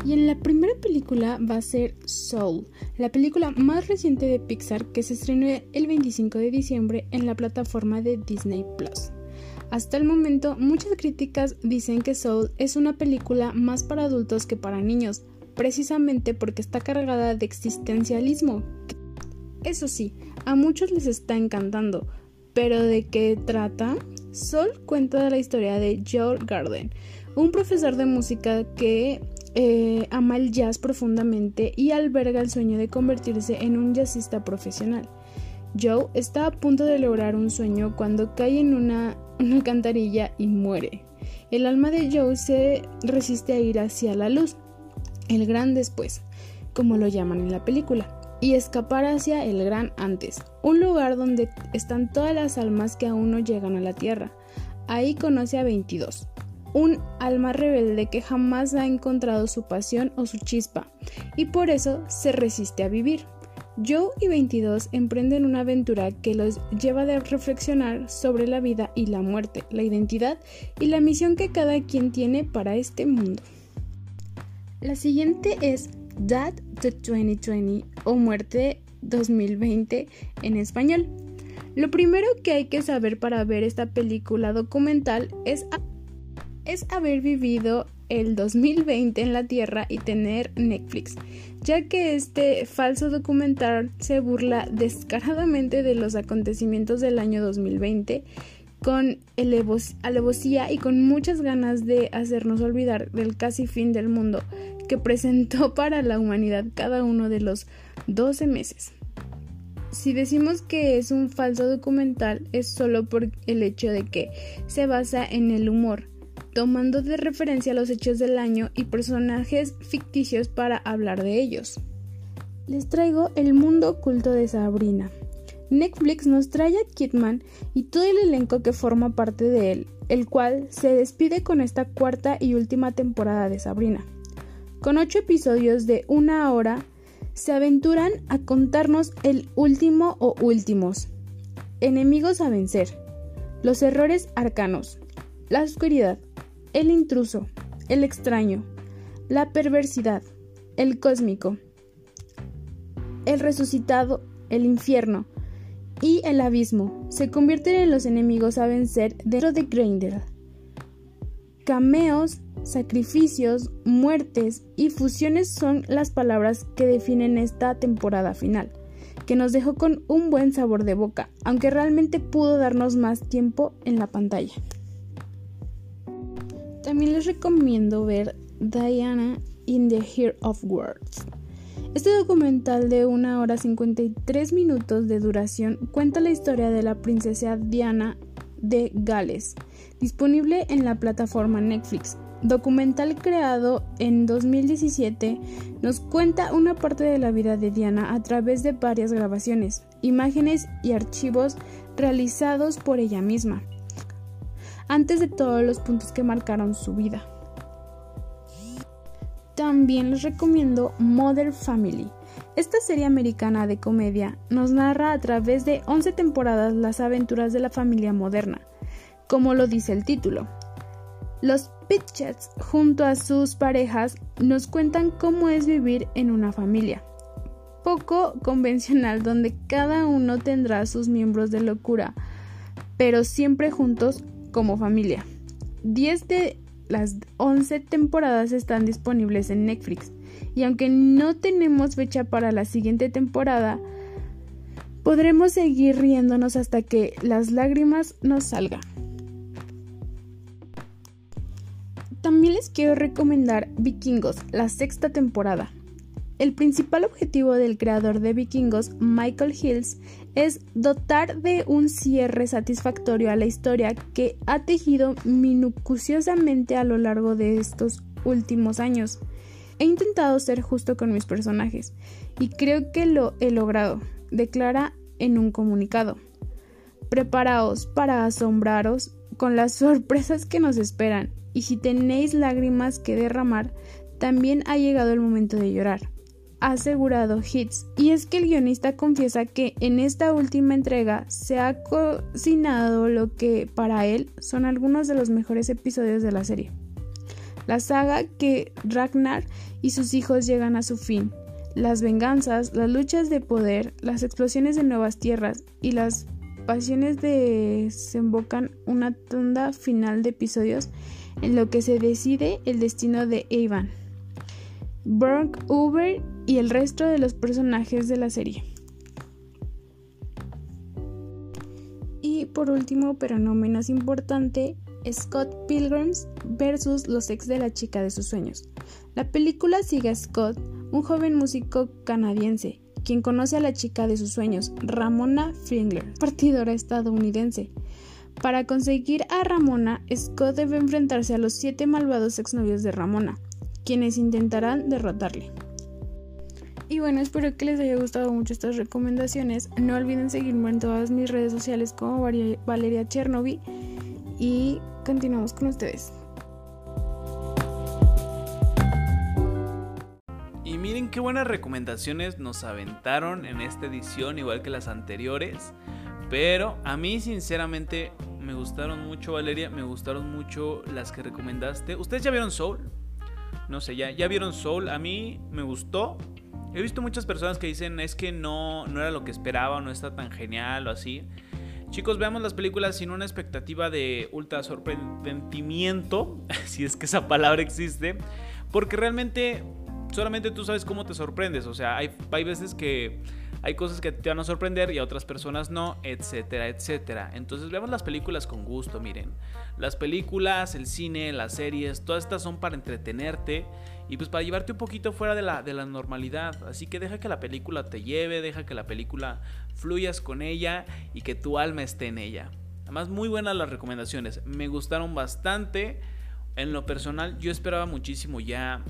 Y en la primera película va a ser Soul, la película más reciente de Pixar que se estrenó el 25 de diciembre en la plataforma de Disney Plus. Hasta el momento, muchas críticas dicen que Soul es una película más para adultos que para niños, precisamente porque está cargada de existencialismo. Eso sí, a muchos les está encantando, pero ¿de qué trata? Soul cuenta la historia de Joel Garden, un profesor de música que eh, ama el jazz profundamente y alberga el sueño de convertirse en un jazzista profesional. Joe está a punto de lograr un sueño cuando cae en una, una alcantarilla y muere. El alma de Joe se resiste a ir hacia la luz, el gran después, como lo llaman en la película, y escapar hacia el gran antes, un lugar donde están todas las almas que aún no llegan a la tierra. Ahí conoce a 22, un alma rebelde que jamás ha encontrado su pasión o su chispa, y por eso se resiste a vivir. Joe y 22 emprenden una aventura que los lleva a reflexionar sobre la vida y la muerte, la identidad y la misión que cada quien tiene para este mundo. La siguiente es Dead the 2020 o Muerte 2020 en español. Lo primero que hay que saber para ver esta película documental es es haber vivido el 2020 en la Tierra y tener Netflix, ya que este falso documental se burla descaradamente de los acontecimientos del año 2020 con alevosía y con muchas ganas de hacernos olvidar del casi fin del mundo que presentó para la humanidad cada uno de los 12 meses. Si decimos que es un falso documental es solo por el hecho de que se basa en el humor, tomando de referencia los hechos del año y personajes ficticios para hablar de ellos. Les traigo el mundo oculto de Sabrina. Netflix nos trae a Kidman y todo el elenco que forma parte de él, el cual se despide con esta cuarta y última temporada de Sabrina. Con ocho episodios de una hora, se aventuran a contarnos el último o últimos, enemigos a vencer, los errores arcanos, la oscuridad, el intruso, el extraño, la perversidad, el cósmico, el resucitado, el infierno y el abismo se convierten en los enemigos a vencer dentro de Grindel. Cameos, sacrificios, muertes y fusiones son las palabras que definen esta temporada final, que nos dejó con un buen sabor de boca, aunque realmente pudo darnos más tiempo en la pantalla. También les recomiendo ver Diana in the Heart of Words. Este documental de 1 hora 53 minutos de duración cuenta la historia de la princesa Diana de Gales, disponible en la plataforma Netflix. Documental creado en 2017 nos cuenta una parte de la vida de Diana a través de varias grabaciones, imágenes y archivos realizados por ella misma antes de todos los puntos que marcaron su vida. También les recomiendo Mother Family. Esta serie americana de comedia nos narra a través de 11 temporadas las aventuras de la familia moderna, como lo dice el título. Los Pitchets, junto a sus parejas, nos cuentan cómo es vivir en una familia. Poco convencional donde cada uno tendrá sus miembros de locura, pero siempre juntos como familia. 10 de las 11 temporadas están disponibles en Netflix y aunque no tenemos fecha para la siguiente temporada, podremos seguir riéndonos hasta que las lágrimas nos salgan. También les quiero recomendar Vikingos, la sexta temporada. El principal objetivo del creador de Vikingos, Michael Hills, es dotar de un cierre satisfactorio a la historia que ha tejido minuciosamente a lo largo de estos últimos años. He intentado ser justo con mis personajes y creo que lo he logrado, declara en un comunicado. Preparaos para asombraros con las sorpresas que nos esperan y si tenéis lágrimas que derramar, también ha llegado el momento de llorar, ha asegurado Hits. Y es que el guionista confiesa que en esta última entrega se ha cocinado lo que para él son algunos de los mejores episodios de la serie. La saga que Ragnar y sus hijos llegan a su fin. Las venganzas, las luchas de poder, las explosiones de nuevas tierras y las pasiones desembocan una tunda final de episodios en lo que se decide el destino de Evan, Burke Uber y el resto de los personajes de la serie. Y por último, pero no menos importante, Scott Pilgrims versus los ex de la chica de sus sueños. La película sigue a Scott, un joven músico canadiense, quien conoce a la chica de sus sueños, Ramona Fingler, partidora estadounidense. Para conseguir a Ramona, Scott debe enfrentarse a los siete malvados exnovios de Ramona, quienes intentarán derrotarle. Y bueno, espero que les haya gustado mucho estas recomendaciones. No olviden seguirme en todas mis redes sociales como Valeria Chernovi y continuamos con ustedes. Y miren qué buenas recomendaciones nos aventaron en esta edición, igual que las anteriores. Pero a mí sinceramente me gustaron mucho, Valeria, me gustaron mucho las que recomendaste. ¿Ustedes ya vieron Soul? No sé, ya, ya vieron Soul. A mí me gustó. He visto muchas personas que dicen es que no, no era lo que esperaba, no está tan genial o así. Chicos, veamos las películas sin una expectativa de ultra sorprendimiento, si es que esa palabra existe, porque realmente solamente tú sabes cómo te sorprendes. O sea, hay, hay veces que hay cosas que te van a sorprender y a otras personas no, etcétera, etcétera. Entonces veamos las películas con gusto, miren. Las películas, el cine, las series, todas estas son para entretenerte y pues para llevarte un poquito fuera de la, de la normalidad. Así que deja que la película te lleve, deja que la película fluyas con ella y que tu alma esté en ella. Además, muy buenas las recomendaciones. Me gustaron bastante. En lo personal, yo esperaba muchísimo ya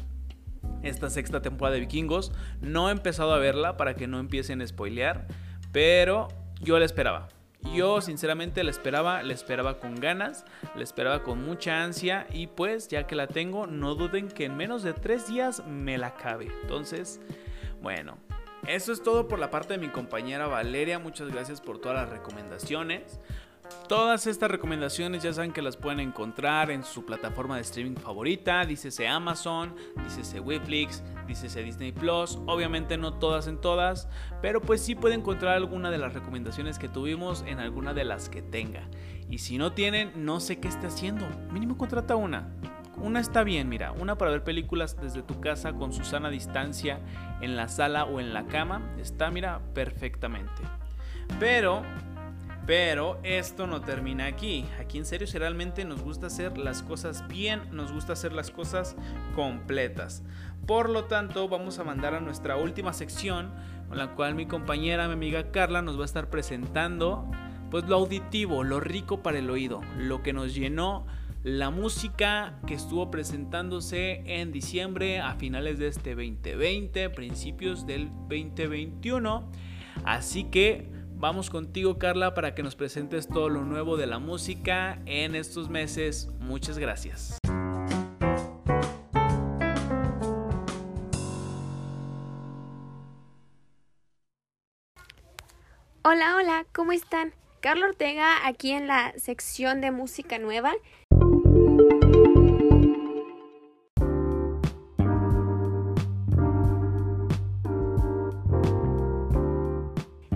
esta sexta temporada de Vikingos. No he empezado a verla para que no empiecen a spoilear, pero yo la esperaba. Yo sinceramente la esperaba, la esperaba con ganas, la esperaba con mucha ansia y pues ya que la tengo, no duden que en menos de tres días me la cabe. Entonces, bueno, eso es todo por la parte de mi compañera Valeria. Muchas gracias por todas las recomendaciones. Todas estas recomendaciones ya saben que las pueden encontrar en su plataforma de streaming favorita, dícese Amazon, dícese Netflix, dícese Disney Plus, obviamente no todas en todas, pero pues sí puede encontrar alguna de las recomendaciones que tuvimos en alguna de las que tenga. Y si no tienen, no sé qué esté haciendo, mínimo contrata una. Una está bien, mira, una para ver películas desde tu casa con su sana distancia en la sala o en la cama, está, mira, perfectamente. Pero pero esto no termina aquí. Aquí en serio, si realmente nos gusta hacer las cosas bien, nos gusta hacer las cosas completas. Por lo tanto, vamos a mandar a nuestra última sección, con la cual mi compañera, mi amiga Carla, nos va a estar presentando pues lo auditivo, lo rico para el oído, lo que nos llenó la música que estuvo presentándose en diciembre a finales de este 2020, principios del 2021. Así que Vamos contigo Carla para que nos presentes todo lo nuevo de la música en estos meses. Muchas gracias. Hola, hola, ¿cómo están? Carla Ortega aquí en la sección de música nueva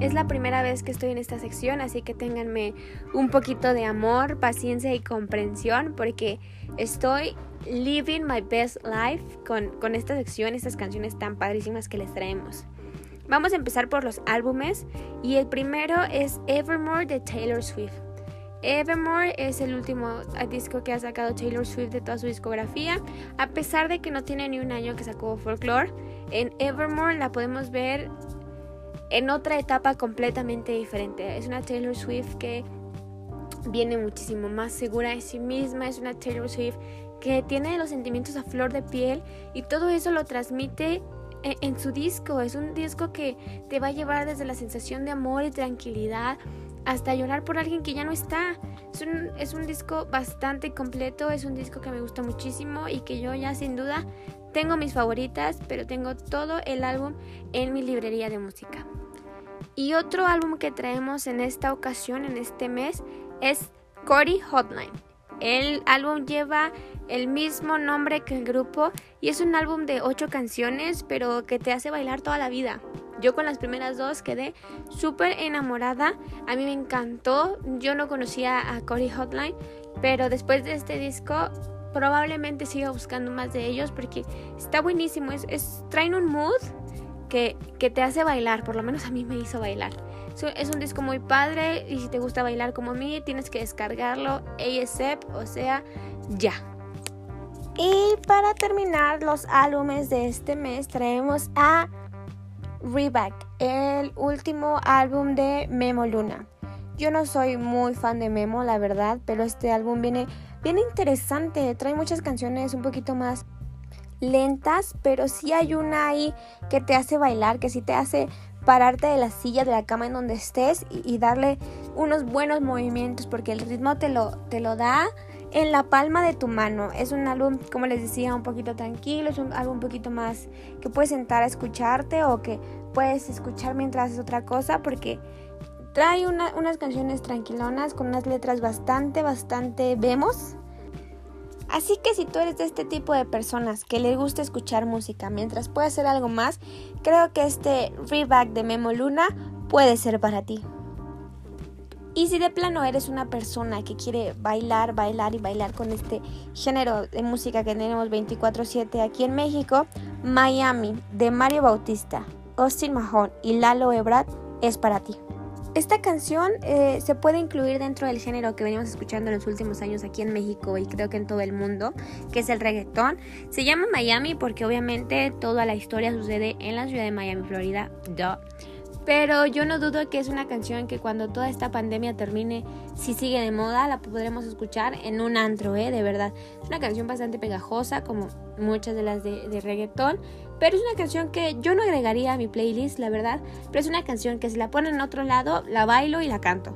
Es la primera vez que estoy en esta sección, así que ténganme un poquito de amor, paciencia y comprensión porque estoy living my best life con, con esta sección, estas canciones tan padrísimas que les traemos. Vamos a empezar por los álbumes y el primero es Evermore de Taylor Swift. Evermore es el último disco que ha sacado Taylor Swift de toda su discografía. A pesar de que no tiene ni un año que sacó Folklore, en Evermore la podemos ver en otra etapa completamente diferente. Es una Taylor Swift que viene muchísimo más segura de sí misma, es una Taylor Swift que tiene los sentimientos a flor de piel y todo eso lo transmite en, en su disco. Es un disco que te va a llevar desde la sensación de amor y tranquilidad hasta llorar por alguien que ya no está. Es un, es un, disco bastante completo, es un disco que me gusta muchísimo y que yo ya sin duda tengo mis favoritas, pero tengo todo el álbum en mi librería de música. Y otro álbum que traemos en esta ocasión, en este mes, es Cory Hotline. El álbum lleva el mismo nombre que el grupo y es un álbum de ocho canciones, pero que te hace bailar toda la vida. Yo con las primeras dos quedé súper enamorada. A mí me encantó. Yo no conocía a Cory Hotline, pero después de este disco probablemente siga buscando más de ellos porque está buenísimo. Es, es traen un mood que, te hace bailar. Por lo menos a mí me hizo bailar. Es un disco muy padre y si te gusta bailar como a mí, tienes que descargarlo ASAP, o sea, ya. Y para terminar los álbumes de este mes traemos a Reback, el último álbum de Memo Luna. Yo no soy muy fan de Memo, la verdad, pero este álbum viene bien interesante. Trae muchas canciones un poquito más lentas, pero sí hay una ahí que te hace bailar, que sí te hace pararte de la silla, de la cama en donde estés y, darle unos buenos movimientos, porque el ritmo te lo, te lo da en la palma de tu mano. Es un álbum, como les decía, un poquito tranquilo, es un álbum un poquito más que puedes sentar a escucharte o que puedes escuchar mientras haces otra cosa porque trae unas canciones tranquilonas con unas letras bastante, bastante vemos. Así que si tú eres de este tipo de personas que le gusta escuchar música mientras puede hacer algo más, creo que este Reback de Memo Luna puede ser para ti. Y si de plano eres una persona que quiere bailar, bailar y bailar con este género de música que tenemos 24/7 aquí en México, Miami de Mario Bautista, Austin Mahon y Lalo Ebrard es para ti. Esta canción eh, se puede incluir dentro del género que venimos escuchando en los últimos años aquí en México y creo que en todo el mundo, que es el reggaetón. Se llama Miami porque obviamente toda la historia sucede en la ciudad de Miami, Florida. Duh. Pero yo no dudo que es una canción que cuando toda esta pandemia termine, si sigue de moda, la podremos escuchar en un antro, ¿eh? De verdad. Es una canción bastante pegajosa, como muchas de las de, de reggaetón. Pero es una canción que yo no agregaría a mi playlist, la verdad. Pero es una canción que si la ponen en otro lado, la bailo y la canto.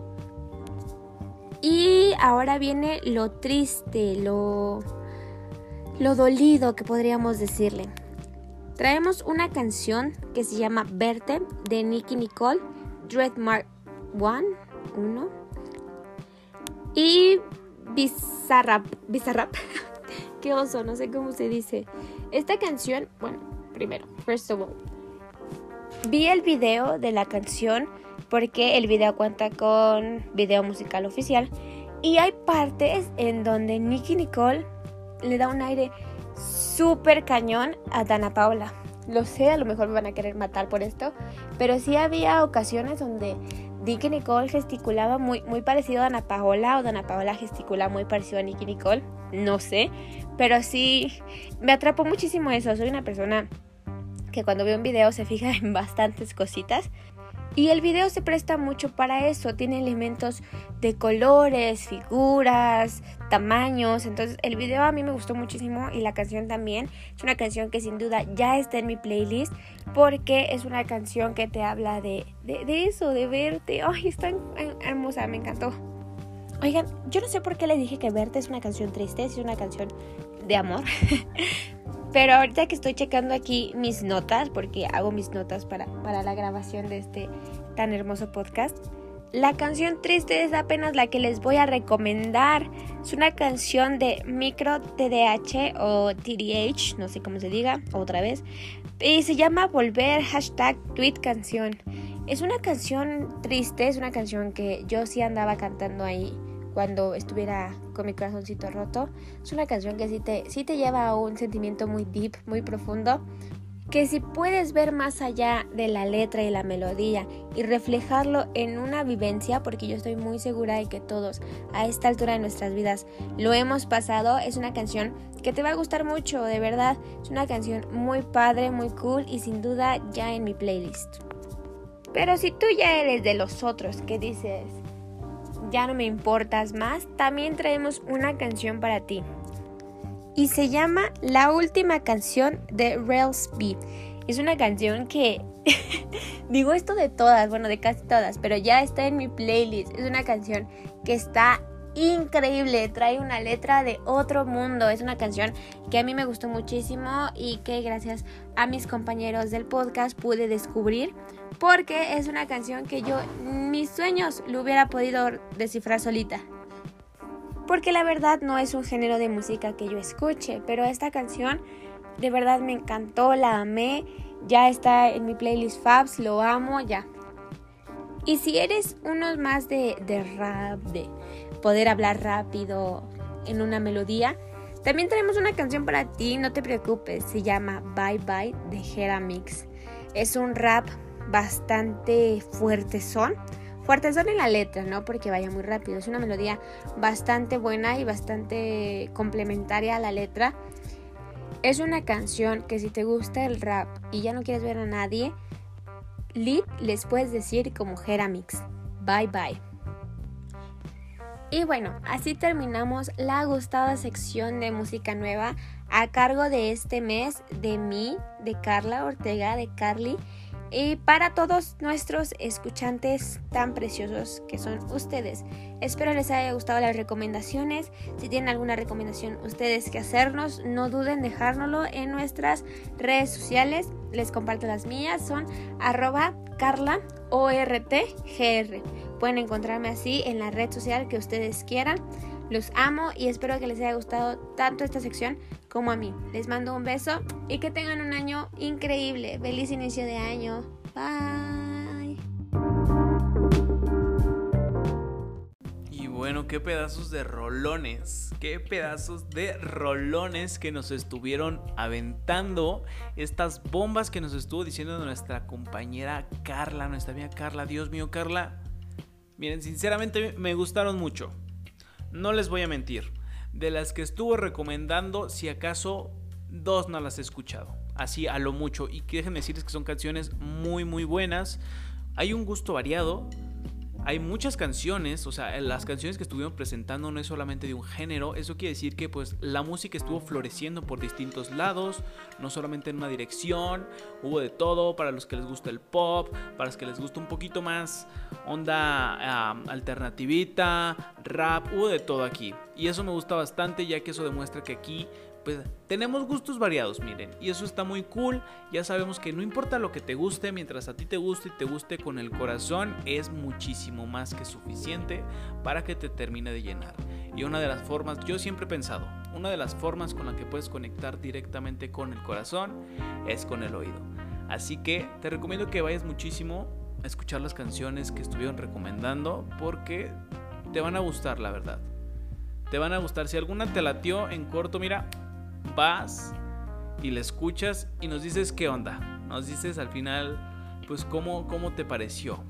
Y ahora viene lo triste, lo, lo dolido que podríamos decirle. Traemos una canción que se llama Verte de Nicky Nicole, Dreadmark 1, 1 y Bizarrap, Bizarrap, qué oso, no sé cómo se dice. Esta canción, bueno, primero, first of all, vi el video de la canción porque el video cuenta con video musical oficial y hay partes en donde Nicky Nicole le da un aire súper cañón a Dana Paula. Lo sé, a lo mejor me van a querer matar por esto, pero sí había ocasiones donde Nicky Nicole gesticulaba muy, muy parecido a Dana Paola o Dana Paola gesticula muy parecido a Nicky Nicole, no sé, pero sí me atrapó muchísimo eso. Soy una persona que cuando veo un video se fija en bastantes cositas y el video se presta mucho para eso, tiene elementos de colores, figuras, tamaños. Entonces el video a mí me gustó muchísimo y la canción también. Es una canción que sin duda ya está en mi playlist porque es una canción que te habla de, de, eso, de verte. Ay, es tan hermosa, me encantó. Oigan, yo no sé por qué le dije que verte es una canción triste, es una canción de amor. Pero ahorita que estoy checando aquí mis notas, porque hago mis notas para, para la grabación de este tan hermoso podcast, la canción triste es apenas la que les voy a recomendar. Es una canción de Micro TDH o TDH, no sé cómo se diga, otra vez. Y se llama Volver, hashtag tweet canción. Es una canción triste, es una canción que yo sí andaba cantando ahí cuando estuviera con mi corazoncito roto. Es una canción que sí te, sí te lleva a un sentimiento muy deep, muy profundo. Que si puedes ver más allá de la letra y la melodía y reflejarlo en una vivencia, porque yo estoy muy segura de que todos a esta altura de nuestras vidas lo hemos pasado, es una canción que te va a gustar mucho, de verdad. Es una canción muy padre, muy cool y sin duda ya en mi playlist. Pero si tú ya eres de los otros que dices, ya no me importas más, también traemos una canción para ti. Y se llama La última canción de Rails B. Es una canción que digo esto de todas, bueno, de casi todas, pero ya está en mi playlist. Es una canción que está increíble, trae una letra de otro mundo. Es una canción que a mí me gustó muchísimo y que gracias a mis compañeros del podcast pude descubrir porque es una canción que yo mis sueños lo hubiera podido descifrar solita. Porque la verdad no es un género de música que yo escuche, pero esta canción de verdad me encantó, la amé, ya está en mi playlist Fabs, lo amo, ya. Y si eres uno más de, de rap, de poder hablar rápido en una melodía, también tenemos una canción para ti, no te preocupes, se llama Bye Bye de Hera Mix. Es un rap bastante fuerte son. Fuerte son en la letra, no porque vaya muy rápido. Es una melodía bastante buena y bastante complementaria a la letra. Es una canción que si te gusta el rap y ya no quieres ver a nadie, Lead les puedes decir como Mix. Bye bye. Y bueno, así terminamos la gustada sección de música nueva a cargo de este mes de mí, de Carla Ortega, de Carly y para todos nuestros escuchantes tan preciosos que son ustedes. Espero les haya gustado las recomendaciones. Si tienen alguna recomendación ustedes que hacernos, no duden dejárnoslo en nuestras redes sociales. Les comparto las mías, son arroba carla ortgr. Pueden encontrarme así en la red social que ustedes quieran. Los amo y espero que les haya gustado tanto esta sección como a mí. Les mando un beso y que tengan un año increíble. Feliz inicio de año. Bye. Y bueno, qué pedazos de rolones, qué pedazos de rolones que nos estuvieron aventando, estas bombas que nos estuvo diciendo nuestra compañera Carla, nuestra amiga Carla, Dios mío Carla. Miren, sinceramente me gustaron mucho. No les voy a mentir. De las que estuvo recomendando, si acaso dos no las he escuchado. Así a lo mucho. Y déjenme decirles que son canciones muy muy buenas. Hay un gusto variado hay muchas canciones, o sea, las canciones que estuvimos presentando no es solamente de un género, eso quiere decir que pues la música estuvo floreciendo por distintos lados, no solamente en una dirección, hubo de todo, para los que les gusta el pop, para los que les gusta un poquito más onda alternativita, rap, hubo de todo aquí. Y eso me gusta bastante ya que eso demuestra que aquí pues tenemos gustos variados, miren, y eso está muy cool. Ya sabemos que no importa lo que te guste, mientras a ti te guste y te guste con el corazón, es muchísimo más que suficiente para que te termine de llenar. Y una de las formas, yo siempre he pensado, una de las formas con la que puedes conectar directamente con el corazón es con el oído. Así que te recomiendo que vayas muchísimo a escuchar las canciones que estuvieron recomendando porque te van a gustar, la verdad. Te van a gustar. Si alguna te latió en corto, mira, vas y la escuchas y nos dices qué onda. Nos dices al final, pues cómo, cómo te pareció.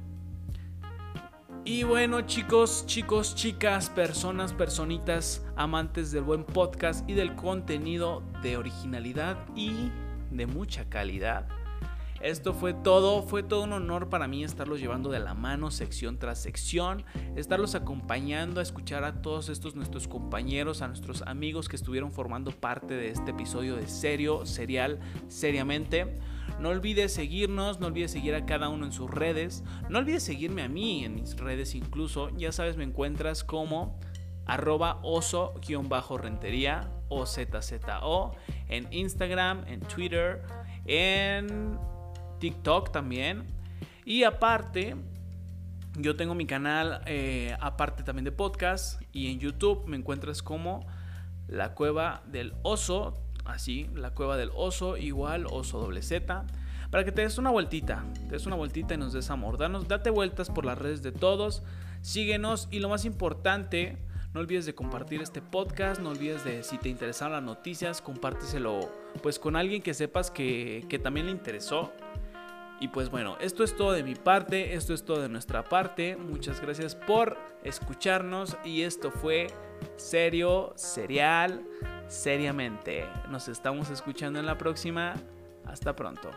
Y bueno chicos, chicos, chicas, personas, personitas, amantes del buen podcast y del contenido de originalidad y de mucha calidad. Esto fue todo, fue todo un honor para mí estarlos llevando de la mano sección tras sección, estarlos acompañando a escuchar a todos estos nuestros compañeros, a nuestros amigos que estuvieron formando parte de este episodio de Serio, Serial, Seriamente. No olvides seguirnos, no olvides seguir a cada uno en sus redes, no olvides seguirme a mí en mis redes incluso, ya sabes, me encuentras como arroba oso-rentería o ZZO en Instagram, en Twitter, en TikTok también. Y aparte, yo tengo mi canal, eh, aparte también de podcast, y en YouTube me encuentras como La Cueva del Oso, así, La Cueva del Oso, igual, Oso doble Z, para que te des una vueltita, te des una vueltita y nos des amor. Danos, date vueltas por las redes de todos, síguenos y lo más importante, no olvides de compartir este podcast, no olvides de si te interesaron las noticias, compárteselo pues con alguien que sepas que, que también le interesó. Y pues bueno, esto es todo de mi parte, esto es todo de nuestra parte. Muchas gracias por escucharnos y esto fue serio, serial, seriamente. Nos estamos escuchando en la próxima. Hasta pronto.